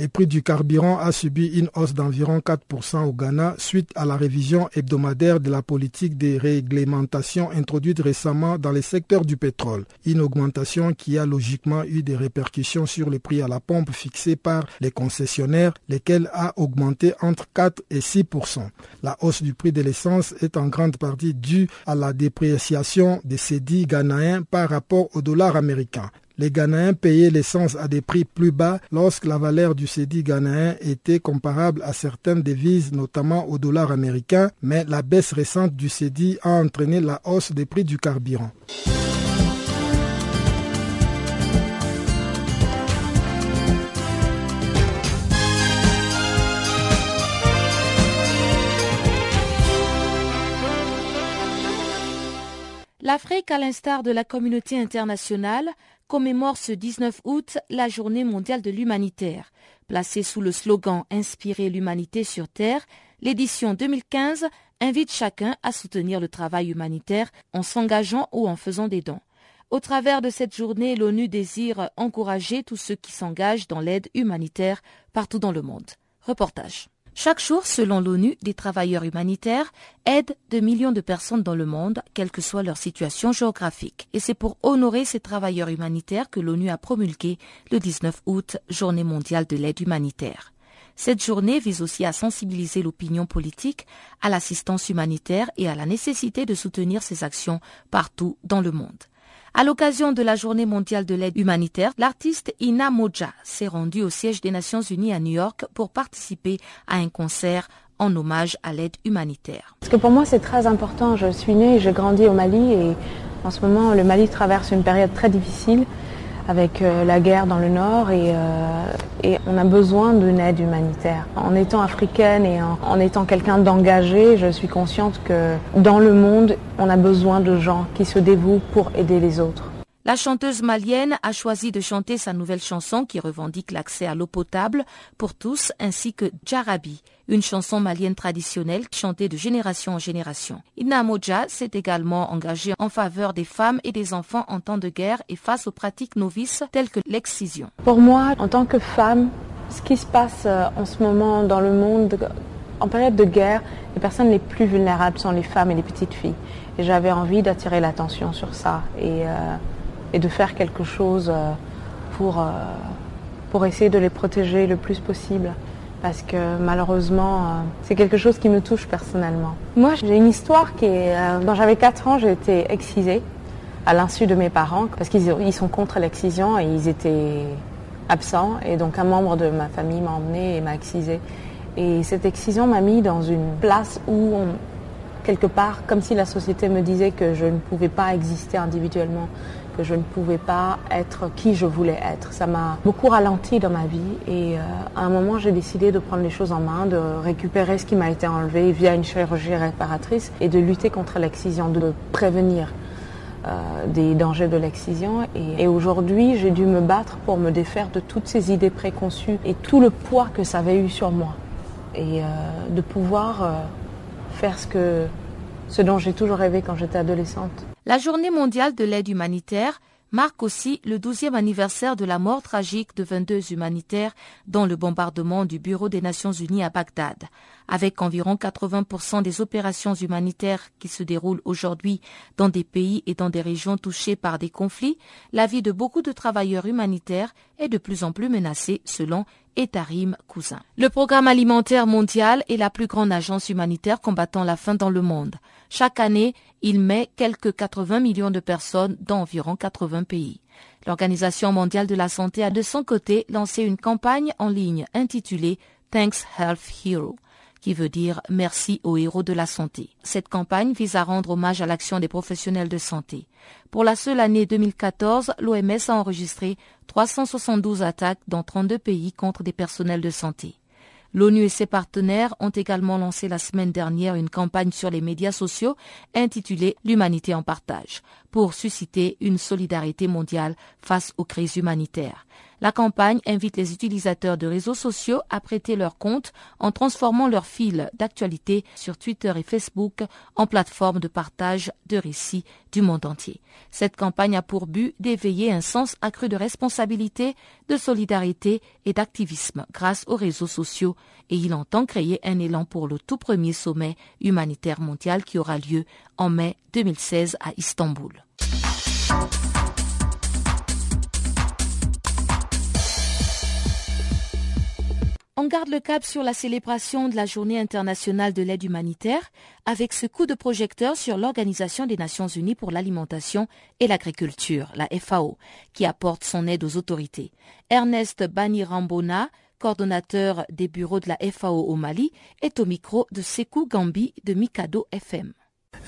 Le prix du carburant a subi une hausse d'environ 4% au Ghana suite à la révision hebdomadaire de la politique de réglementation introduite récemment dans le secteur du pétrole. Une augmentation qui a logiquement eu des répercussions sur le prix à la pompe fixé par les concessionnaires, lesquels a augmenté entre 4 et 6%. La hausse du prix de l'essence est en grande partie due à la dépréciation des cédits ghanéens par rapport au dollar américain. Les Ghanéens payaient l'essence à des prix plus bas lorsque la valeur du cédit ghanéen était comparable à certaines devises, notamment au dollar américain, mais la baisse récente du cédit a entraîné la hausse des prix du carburant. L'Afrique, à l'instar de la communauté internationale, commémore ce 19 août la journée mondiale de l'humanitaire. Placée sous le slogan Inspirer l'humanité sur Terre, l'édition 2015 invite chacun à soutenir le travail humanitaire en s'engageant ou en faisant des dons. Au travers de cette journée, l'ONU désire encourager tous ceux qui s'engagent dans l'aide humanitaire partout dans le monde. Reportage. Chaque jour, selon l'ONU, des travailleurs humanitaires aident de millions de personnes dans le monde, quelle que soit leur situation géographique. Et c'est pour honorer ces travailleurs humanitaires que l'ONU a promulgué le 19 août, Journée mondiale de l'aide humanitaire. Cette journée vise aussi à sensibiliser l'opinion politique à l'assistance humanitaire et à la nécessité de soutenir ces actions partout dans le monde. À l'occasion de la Journée mondiale de l'aide humanitaire, l'artiste Ina Moja s'est rendue au siège des Nations Unies à New York pour participer à un concert en hommage à l'aide humanitaire. Parce que pour moi, c'est très important. Je suis née et j'ai grandi au Mali et en ce moment, le Mali traverse une période très difficile avec euh, la guerre dans le nord et, euh, et on a besoin d'une aide humanitaire. En étant africaine et en, en étant quelqu'un d'engagé, je suis consciente que dans le monde, on a besoin de gens qui se dévouent pour aider les autres. La chanteuse malienne a choisi de chanter sa nouvelle chanson qui revendique l'accès à l'eau potable pour tous ainsi que Djarabi, une chanson malienne traditionnelle chantée de génération en génération. Ina Moja s'est également engagée en faveur des femmes et des enfants en temps de guerre et face aux pratiques novices telles que l'excision. Pour moi, en tant que femme, ce qui se passe euh, en ce moment dans le monde En période de guerre, les personnes les plus vulnérables sont les femmes et les petites filles. Et j'avais envie d'attirer l'attention sur ça et, et, de faire quelque chose pour, pour essayer de les protéger le plus possible parce que malheureusement, euh, c'est quelque chose qui me touche personnellement. Moi, j'ai une histoire qui est... Euh, quand j'avais 4 ans, j'ai été excisée à l'insu de mes parents parce qu'ils sont contre l'excision et ils étaient absents. Et donc un membre de ma famille m'a emmenée et m'a excisée. Et cette excision m'a mis dans une place où, quelque part, comme si la société me disait que je ne pouvais pas exister individuellement, que je ne pouvais pas être qui je voulais être. Ça m'a beaucoup ralenti dans ma vie et euh, à un moment j'ai décidé de prendre les choses en main, de récupérer ce qui m'a été enlevé via une chirurgie réparatrice et de lutter contre l'excision, de prévenir euh, des dangers de l'excision. Et, aujourd'hui j'ai dû me battre pour me défaire de toutes ces idées préconçues et tout le poids que ça avait eu sur moi. Et euh, de pouvoir faire ce, que, ce dont j'ai toujours rêvé quand j'étais adolescente. La journée mondiale de l'aide humanitaire marque aussi le 12e anniversaire de la mort tragique de 22 humanitaires dans le bombardement du Bureau des Nations Unies à Bagdad. Avec environ 80% des opérations humanitaires qui se déroulent aujourd'hui dans des pays et dans des régions touchées par des conflits, la vie de beaucoup de travailleurs humanitaires est de plus en plus menacée selon Etarim Cousin. Le Programme alimentaire mondial est la plus grande agence humanitaire combattant la faim dans le monde. Chaque année, il met quelques 80 millions de personnes dans environ 80 pays. L'Organisation mondiale de la santé a de son côté lancé une campagne en ligne intitulée Thanks Health Hero qui veut dire merci aux héros de la santé. Cette campagne vise à rendre hommage à l'action des professionnels de santé. Pour la seule année 2014, l'OMS a enregistré 372 attaques dans 32 pays contre des personnels de santé. L'ONU et ses partenaires ont également lancé la semaine dernière une campagne sur les médias sociaux intitulée L'humanité en partage pour susciter une solidarité mondiale face aux crises humanitaires. La campagne invite les utilisateurs de réseaux sociaux à prêter leur compte en transformant leur fil d'actualité sur Twitter et Facebook en plateforme de partage de récits du monde entier. Cette campagne a pour but d'éveiller un sens accru de responsabilité, de solidarité et d'activisme grâce aux réseaux sociaux et il entend créer un élan pour le tout premier sommet humanitaire mondial qui aura lieu en mai 2016 à Istanbul. On garde le cap sur la célébration de la Journée internationale de l'aide humanitaire avec ce coup de projecteur sur l'Organisation des Nations Unies pour l'alimentation et l'agriculture, la FAO, qui apporte son aide aux autorités. Ernest Banirambona, coordonnateur des bureaux de la FAO au Mali, est au micro de Sekou Gambi de Mikado FM.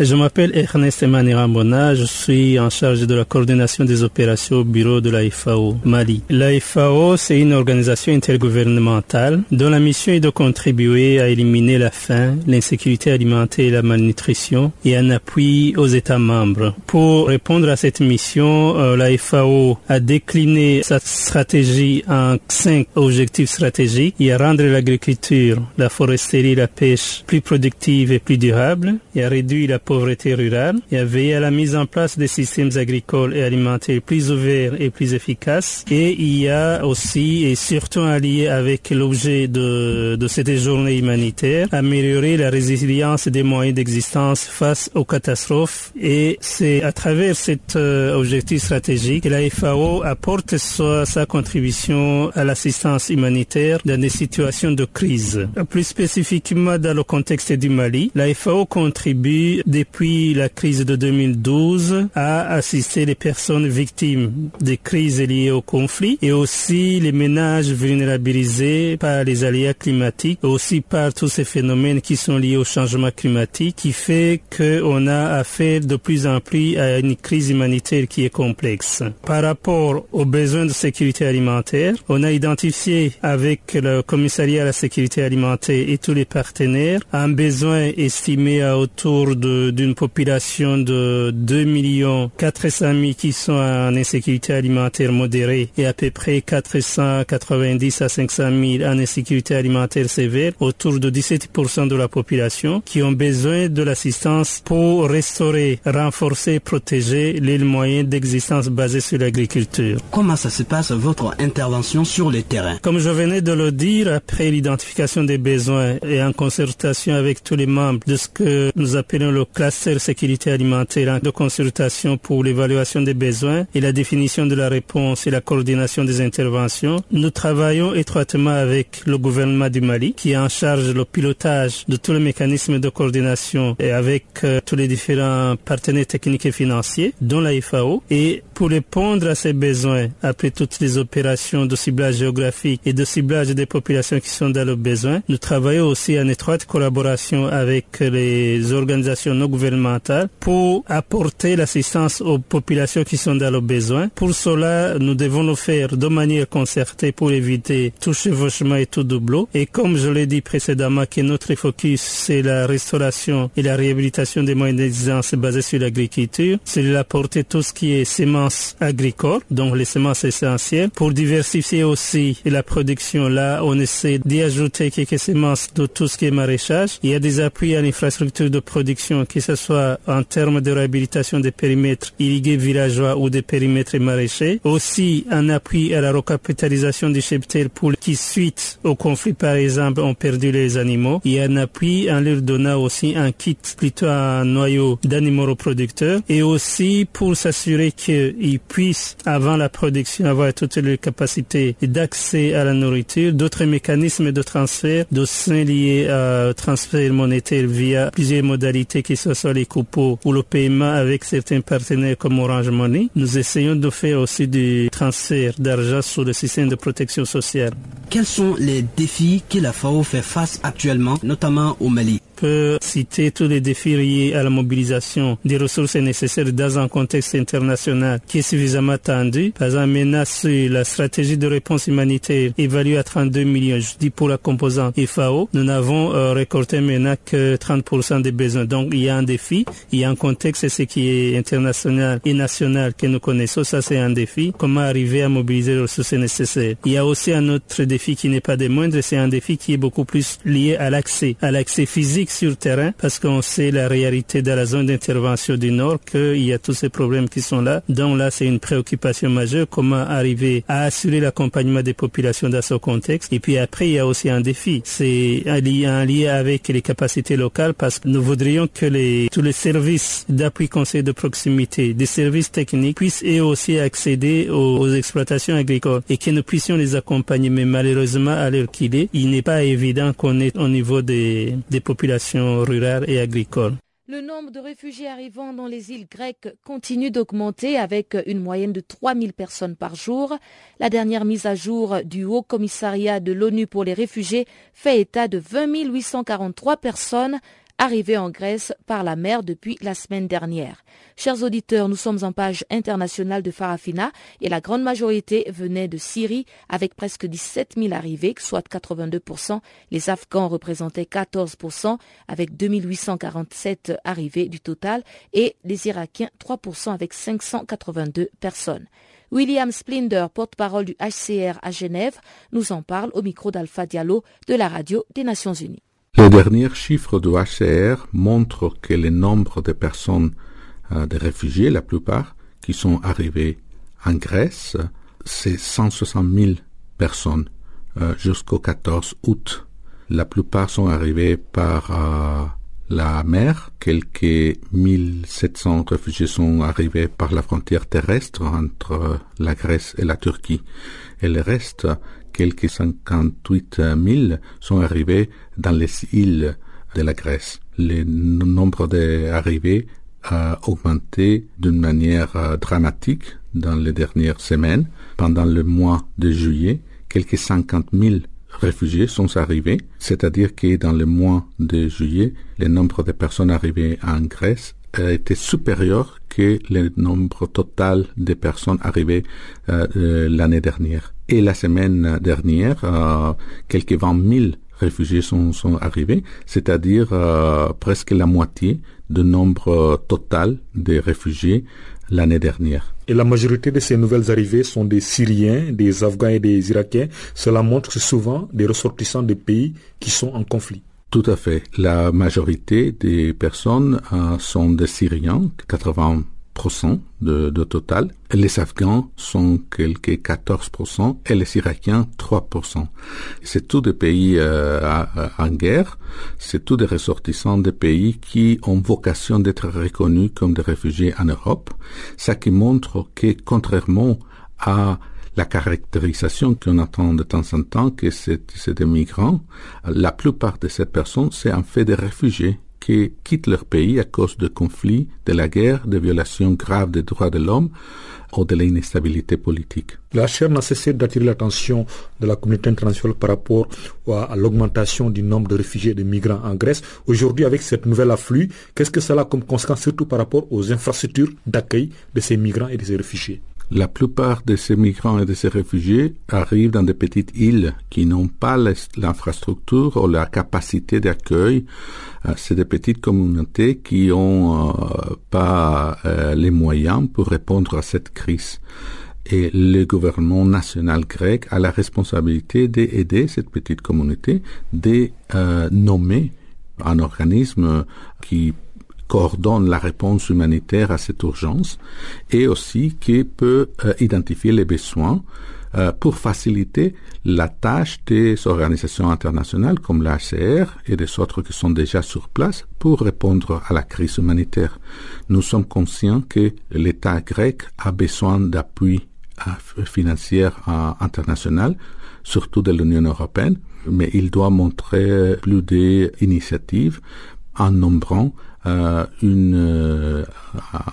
Je m'appelle Ernest Emmanuel Rambona, je suis en charge de la coordination des opérations au bureau de la FAO Mali. La FAO, c'est une organisation intergouvernementale dont la mission est de contribuer à éliminer la faim, l'insécurité alimentaire et la malnutrition et un appui aux États membres. Pour répondre à cette mission, euh, la FAO a décliné sa stratégie en cinq objectifs stratégiques et à rendre l'agriculture, la foresterie la pêche plus productive et plus durable et à réduire la pauvreté rurale et a veillé à la mise en place des systèmes agricoles et alimentaires plus ouverts et plus efficaces. Et il y a aussi, et surtout allié avec l'objet de, de cette journée humanitaire, améliorer la résilience des moyens d'existence face aux catastrophes. Et c'est à travers cet euh, objectif stratégique que la FAO apporte sa contribution à l'assistance humanitaire dans des situations de crise. Plus spécifiquement dans le contexte du Mali, la FAO contribue depuis la crise de 2012, a assisté les personnes victimes des crises liées au conflit et aussi les ménages vulnérabilisés par les aléas climatiques, aussi par tous ces phénomènes qui sont liés au changement climatique, qui fait qu'on a affaire de plus en plus à une crise humanitaire qui est complexe. Par rapport aux besoins de sécurité alimentaire, on a identifié avec le commissariat à la sécurité alimentaire et tous les partenaires un besoin estimé à autour de d'une population de 2 millions 400 000 qui sont en insécurité alimentaire modérée et à peu près 490 à 500 000 en insécurité alimentaire sévère, autour de 17% de la population qui ont besoin de l'assistance pour restaurer, renforcer, protéger les moyens d'existence basés sur l'agriculture. Comment ça se passe votre intervention sur le terrain Comme je venais de le dire, après l'identification des besoins et en concertation avec tous les membres de ce que nous appelons le cluster sécurité alimentaire de consultation pour l'évaluation des besoins et la définition de la réponse et la coordination des interventions, nous travaillons étroitement avec le gouvernement du Mali qui est en charge le pilotage de tous les mécanismes de coordination et avec euh, tous les différents partenaires techniques et financiers, dont la FAO. Et pour répondre à ces besoins, après toutes les opérations de ciblage géographique et de ciblage des populations qui sont dans le besoin, nous travaillons aussi en étroite collaboration avec les organisations non gouvernementales pour apporter l'assistance aux populations qui sont dans le besoin. Pour cela, nous devons le faire de manière concertée pour éviter tout chevauchement et tout doublon. Et comme je l'ai dit précédemment, que notre focus, c'est la restauration et la réhabilitation des moyens d'existence basés sur l'agriculture, c'est d'apporter tout ce qui est semences agricoles, donc les semences essentielles, pour diversifier aussi la production. Là, on essaie d'y ajouter quelques semences de tout ce qui est maraîchage. Il y a des appuis à l'infrastructure de production, que ce soit en termes de réhabilitation des périmètres irrigués villageois ou des périmètres maraîchers. Aussi, un appui à la recapitalisation des cheptels pour qui, suite au conflit, par exemple, ont perdu les animaux. A un appui en leur donnant aussi un kit, plutôt un noyau d'animaux reproducteurs et aussi pour s'assurer qu'ils puissent, avant la production, avoir toutes les capacités d'accès à la nourriture, d'autres mécanismes de transfert, de liés à transfert monétaire via plusieurs modalités, que ce soit les coupons ou le paiement avec certains partenaires comme Orange Money. Nous essayons de faire aussi du transfert d'argent sur le système de protection sociale. Quels sont les défis que la FAO fait face actuellement, notamment au Mali? Peut citer tous les défis liés à la mobilisation des ressources nécessaires dans un contexte international qui est suffisamment tendu. Par exemple, sur la stratégie de réponse humanitaire évaluée à 32 millions, je dis pour la composante FAO, nous n'avons euh, récolté maintenant que 30% des besoins. Donc, il y a un défi, il y a un contexte, ce qui est international et national que nous connaissons, ça c'est un défi. Comment arriver à mobiliser les ressources nécessaires? Il y a aussi un autre défi qui n'est pas des moindres, c'est un défi qui est beaucoup plus lié à l'accès, à l'accès physique sur terrain parce qu'on sait la réalité de la zone d'intervention du Nord, qu'il y a tous ces problèmes qui sont là. Donc là, c'est une préoccupation majeure, comment arriver à assurer l'accompagnement des populations dans ce contexte. Et puis après, il y a aussi un défi. C'est un lien, avec les capacités locales parce que nous voudrions que les, tous les services d'appui conseil de proximité, des services techniques puissent eux aussi accéder aux, aux exploitations agricoles et que nous puissions les accompagner. Mais malheureusement, à l'heure qu'il est, il n'est pas évident qu'on est au niveau des, des populations et. Le nombre de réfugiés arrivant dans les îles grecques continue d'augmenter avec une moyenne de 3000 personnes par jour. La dernière mise à jour du Haut Commissariat de l'ONU pour les réfugiés fait état de 20 843 personnes arrivés en Grèce par la mer depuis la semaine dernière. Chers auditeurs, nous sommes en page internationale de Farafina et la grande majorité venait de Syrie avec presque 17 000 arrivés, soit 82%. Les Afghans représentaient 14% avec 2847 arrivées du total et les Irakiens 3% avec 582 personnes. William Splinder, porte-parole du HCR à Genève, nous en parle au micro d'Alpha Diallo de la radio des Nations Unies. Les derniers chiffres du HCR montrent que le nombre de personnes, euh, de réfugiés, la plupart, qui sont arrivés en Grèce, c'est 160 000 personnes euh, jusqu'au 14 août. La plupart sont arrivés par euh, la mer. Quelques 1700 réfugiés sont arrivés par la frontière terrestre entre la Grèce et la Turquie. Et le reste, quelques 58 000 sont arrivés dans les îles de la Grèce. Le nombre d'arrivées a augmenté d'une manière euh, dramatique dans les dernières semaines. Pendant le mois de juillet, quelques 50 000 réfugiés sont arrivés, c'est-à-dire que dans le mois de juillet, le nombre de personnes arrivées en Grèce été supérieur que le nombre total de personnes arrivées euh, euh, l'année dernière. Et la semaine dernière, euh, quelques 20 000 réfugiés sont, sont arrivés, c'est-à-dire euh, presque la moitié du nombre total des réfugiés l'année dernière. Et la majorité de ces nouvelles arrivées sont des Syriens, des Afghans et des Irakiens. Cela montre que c'est souvent des ressortissants des pays qui sont en conflit. Tout à fait. La majorité des personnes euh, sont des Syriens, 80 de, total. Les Afghans sont quelques 14% et les Irakiens 3%. C'est tous des pays euh, en guerre, c'est tous des ressortissants des pays qui ont vocation d'être reconnus comme des réfugiés en Europe, ce qui montre que contrairement à la caractérisation qu'on attend de temps en temps que c'est des migrants, la plupart de ces personnes, c'est en fait des réfugiés qui quittent leur pays à cause de conflits, de la guerre, de violations graves des droits de l'homme ou de l'instabilité politique. La chaire n'a cessé d'attirer l'attention de la communauté internationale par rapport à l'augmentation du nombre de réfugiés et de migrants en Grèce. Aujourd'hui, avec cette nouvelle afflux, qu'est-ce que cela a comme conséquence, surtout par rapport aux infrastructures d'accueil de ces migrants et de ces réfugiés? La plupart de ces migrants et de ces réfugiés arrivent dans des petites îles qui n'ont pas l'infrastructure ou la capacité d'accueil. Euh, c'est des petites communautés qui n'ont euh, pas euh, les moyens pour répondre à cette crise. Et le gouvernement national grec a la responsabilité d'aider cette petite communauté, de nommer un organisme qui coordonne la réponse humanitaire à cette urgence et aussi qui peut euh, identifier les besoins euh, pour faciliter la tâche des organisations internationales comme l'HCR et des autres qui sont déjà sur place pour répondre à la crise humanitaire. Nous sommes conscients que l'État grec a besoin d'appui euh, financier international, surtout de l'Union européenne, mais il doit montrer plus d'initiatives en nombrant euh, une euh,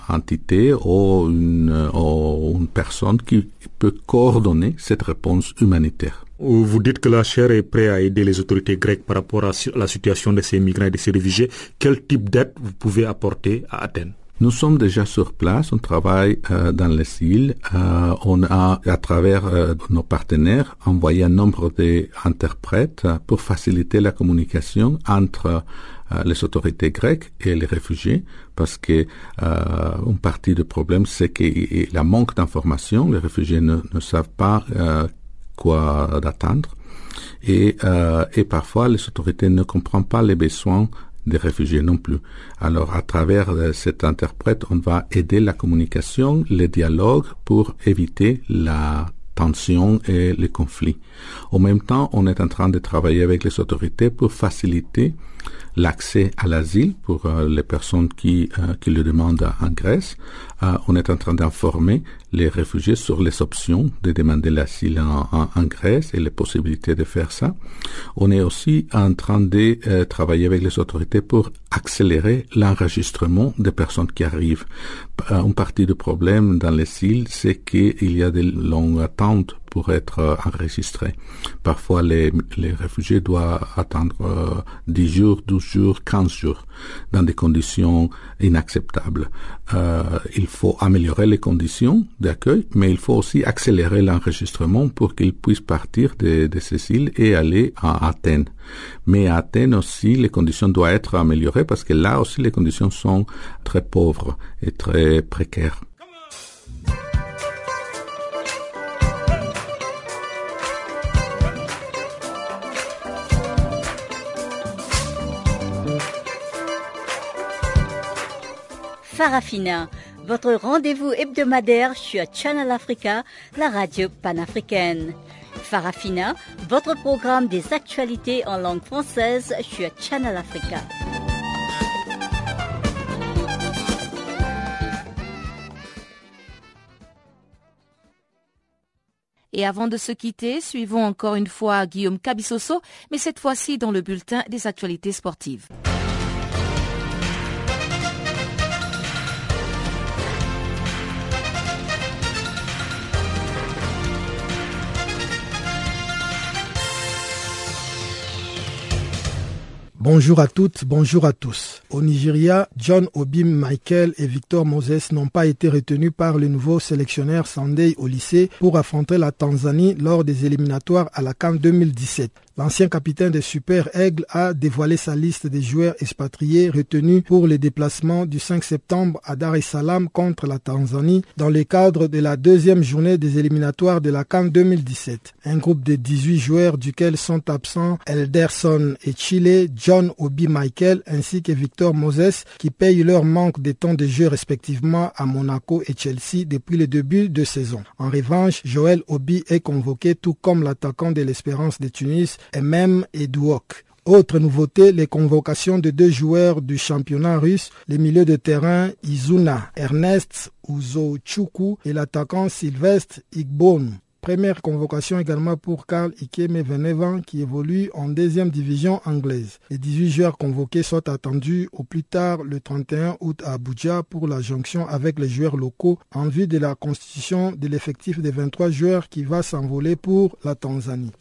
entité ou une, ou une personne qui peut coordonner cette réponse humanitaire. Vous dites que la chaire est prête à aider les autorités grecques par rapport à la situation de ces migrants et de ces réfugiés. Quel type d'aide vous pouvez apporter à Athènes? Nous sommes déjà sur place, on travaille euh, dans les îles, euh, on a à travers euh, nos partenaires envoyé un nombre d'interprètes pour faciliter la communication entre les autorités grecques et les réfugiés, parce que une partie du problème c'est que la manque d'informations, les réfugiés ne, ne savent pas quoi d'attendre. Et, et parfois les autorités ne comprennent pas les besoins des réfugiés non plus. Alors, à travers euh, cet interprète, on va aider la communication, le dialogue pour éviter la tension et les conflits. En même temps, on est en train de travailler avec les autorités pour faciliter l'accès à l'asile pour euh, les personnes qui, euh, qui le demandent en Grèce. Euh, on est en train d'informer les réfugiés sur les options de demander l'asile en, en, Grèce et les possibilités de faire ça. On est aussi en train de travailler avec les autorités pour accélérer l'enregistrement des personnes qui arrivent. une partie du problème dans les îles, c'est qu'il y a des longues attentes pour être euh, enregistré. Parfois, les, réfugiés doivent attendre euh, 10 jours, 12 jours, 15 jours dans des conditions inacceptables. Euh, il faut améliorer les conditions d'accueil, mais il faut aussi accélérer l'enregistrement pour qu'ils puissent partir de, de ces îles et aller à Athènes. Mais à Athènes aussi, les conditions doivent être améliorées parce que là aussi, les conditions sont très pauvres et très précaires. Farafina, votre rendez-vous hebdomadaire sur Channel Africa, la radio panafricaine. Farafina, votre programme des actualités en langue française sur Channel Africa. Et avant de se quitter, suivons encore une fois Guillaume Cabissoso, mais cette fois-ci dans le bulletin des actualités sportives. Bonjour à toutes, bonjour à tous. Au Nigeria, John Obi Michael et Victor Moses n'ont pas été retenus par le nouveau sélectionneur Sunday au lycée pour affronter la Tanzanie lors des éliminatoires à la CAN 2017. L'ancien capitaine des Super Aigles a dévoilé sa liste des joueurs expatriés retenus pour les déplacements du 5 septembre à Dar es Salaam contre la Tanzanie dans le cadre de la deuxième journée des éliminatoires de la CAN 2017. Un groupe de 18 joueurs duquel sont absents Elderson et Chile, John Obi Michael ainsi que Victor Moses qui payent leur manque de temps de jeu respectivement à Monaco et Chelsea depuis le début de saison. En revanche, Joël Obi est convoqué tout comme l'attaquant de l'Espérance de Tunis et même Edouok. Autre nouveauté, les convocations de deux joueurs du championnat russe, les milieux de terrain Izuna Ernest Uzochukwu et l'attaquant Sylvestre Igbon. Première convocation également pour Karl Ikeme Venevan qui évolue en deuxième division anglaise. Les 18 joueurs convoqués sont attendus au plus tard le 31 août à Abuja pour la jonction avec les joueurs locaux en vue de la constitution de l'effectif des 23 joueurs qui va s'envoler pour la Tanzanie.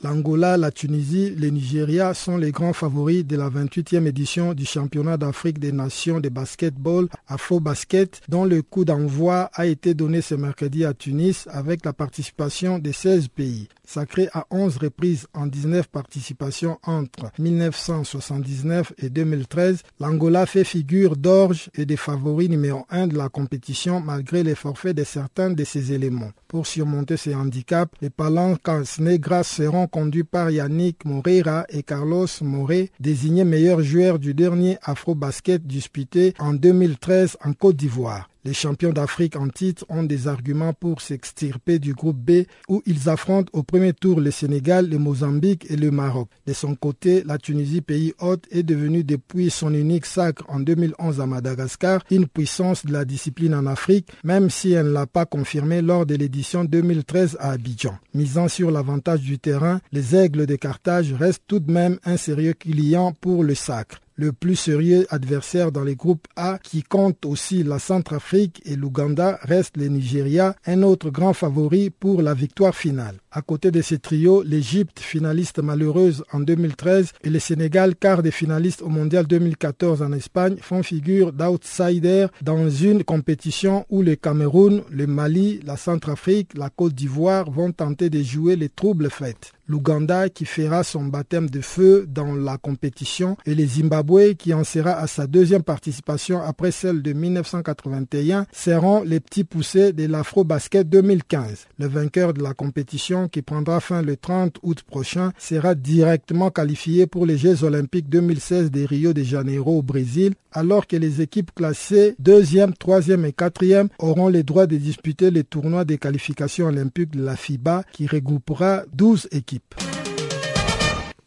L'Angola, la Tunisie, le Nigeria sont les grands favoris de la 28e édition du championnat d'Afrique des nations de basketball Afro Basket dont le coup d'envoi a été donné ce mercredi à Tunis avec la participation de 16 pays. Sacré à 11 reprises en 19 participations entre 1979 et 2013, l'Angola fait figure d'orge et des favoris numéro 1 de la compétition malgré les forfaits de certains de ses éléments. Pour surmonter ces handicaps, les Palancas Negras seront conduits par Yannick Moreira et Carlos Moré, désignés meilleurs joueurs du dernier Afro-Basket disputé en 2013 en Côte d'Ivoire. Les champions d'Afrique en titre ont des arguments pour s'extirper du groupe B où ils affrontent au premier tour le Sénégal, le Mozambique et le Maroc. De son côté, la Tunisie, pays hôte, est devenue depuis son unique sacre en 2011 à Madagascar une puissance de la discipline en Afrique, même si elle ne l'a pas confirmé lors de l'édition 2013 à Abidjan. Misant sur l'avantage du terrain, les aigles de Carthage restent tout de même un sérieux client pour le sacre le plus sérieux adversaire dans les groupes A qui compte aussi la Centrafrique et l'Ouganda reste le Nigeria, un autre grand favori pour la victoire finale. À côté de ces trios, l'Égypte, finaliste malheureuse en 2013, et le Sénégal, quart des finalistes au Mondial 2014 en Espagne, font figure d'outsiders dans une compétition où le Cameroun, le Mali, la Centrafrique, la Côte d'Ivoire vont tenter de jouer les troubles faites l'Ouganda qui fera son baptême de feu dans la compétition et le Zimbabwe qui en sera à sa deuxième participation après celle de 1981 seront les petits poussés de l'Afro-Basket 2015. Le vainqueur de la compétition qui prendra fin le 30 août prochain sera directement qualifié pour les Jeux olympiques 2016 de Rio de Janeiro au Brésil alors que les équipes classées deuxième, troisième et quatrième auront le droit de disputer les tournois des qualifications olympiques de la FIBA qui regroupera 12 équipes.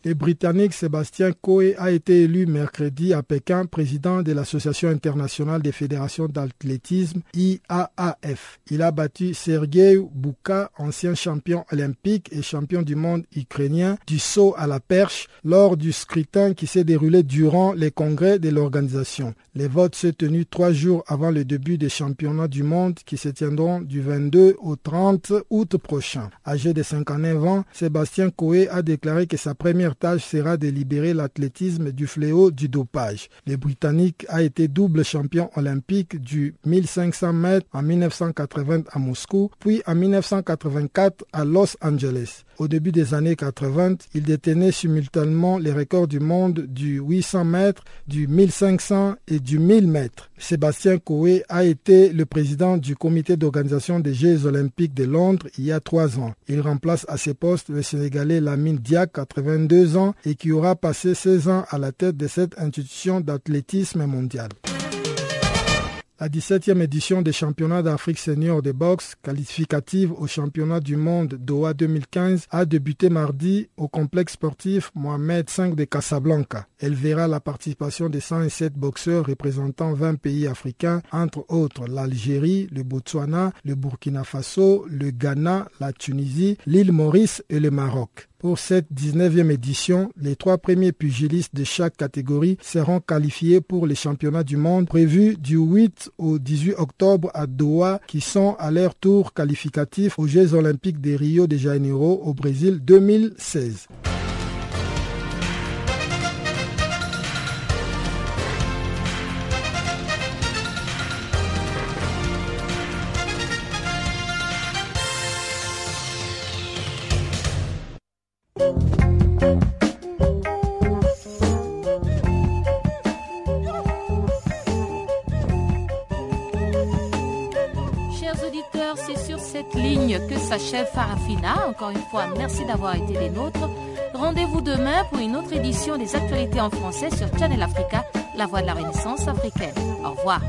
Le Britannique Sébastien Coe a été élu mercredi à Pékin président de l'Association internationale des fédérations d'athlétisme IAAF. Il a battu Sergei Bouka, ancien champion olympique et champion du monde ukrainien du saut à la perche lors du scrutin qui s'est déroulé durant les congrès de l'organisation. Les votes se tenus trois jours avant le début des championnats du monde qui se tiendront du 22 au 30 août prochain. Âgé de 59 ans, Sébastien Coe a déclaré que sa première sera de libérer l'athlétisme du fléau du dopage. Le Britannique a été double champion olympique du 1500 mètres en 1980 à Moscou, puis en 1984 à Los Angeles. Au début des années 80, il détenait simultanément les records du monde du 800 mètres, du 1500 et du 1000 mètres. Sébastien Coé a été le président du comité d'organisation des Jeux olympiques de Londres il y a trois ans. Il remplace à ce poste le Sénégalais Lamine Diak, 82 ans, et qui aura passé 16 ans à la tête de cette institution d'athlétisme mondial. La 17e édition des championnats d'Afrique senior de boxe, qualificative au championnat du monde Doha 2015, a débuté mardi au complexe sportif Mohamed V de Casablanca. Elle verra la participation de 107 boxeurs représentant 20 pays africains, entre autres l'Algérie, le Botswana, le Burkina Faso, le Ghana, la Tunisie, l'île Maurice et le Maroc. Pour cette 19e édition, les trois premiers pugilistes de chaque catégorie seront qualifiés pour les championnats du monde prévus du 8 au 18 octobre à Doha qui sont à leur tour qualificatifs aux Jeux olympiques de Rio de Janeiro au Brésil 2016. Ligne que s'achève Farafina. Encore une fois, merci d'avoir été les nôtres. Rendez-vous demain pour une autre édition des actualités en français sur Channel Africa, la voix de la Renaissance africaine. Au revoir.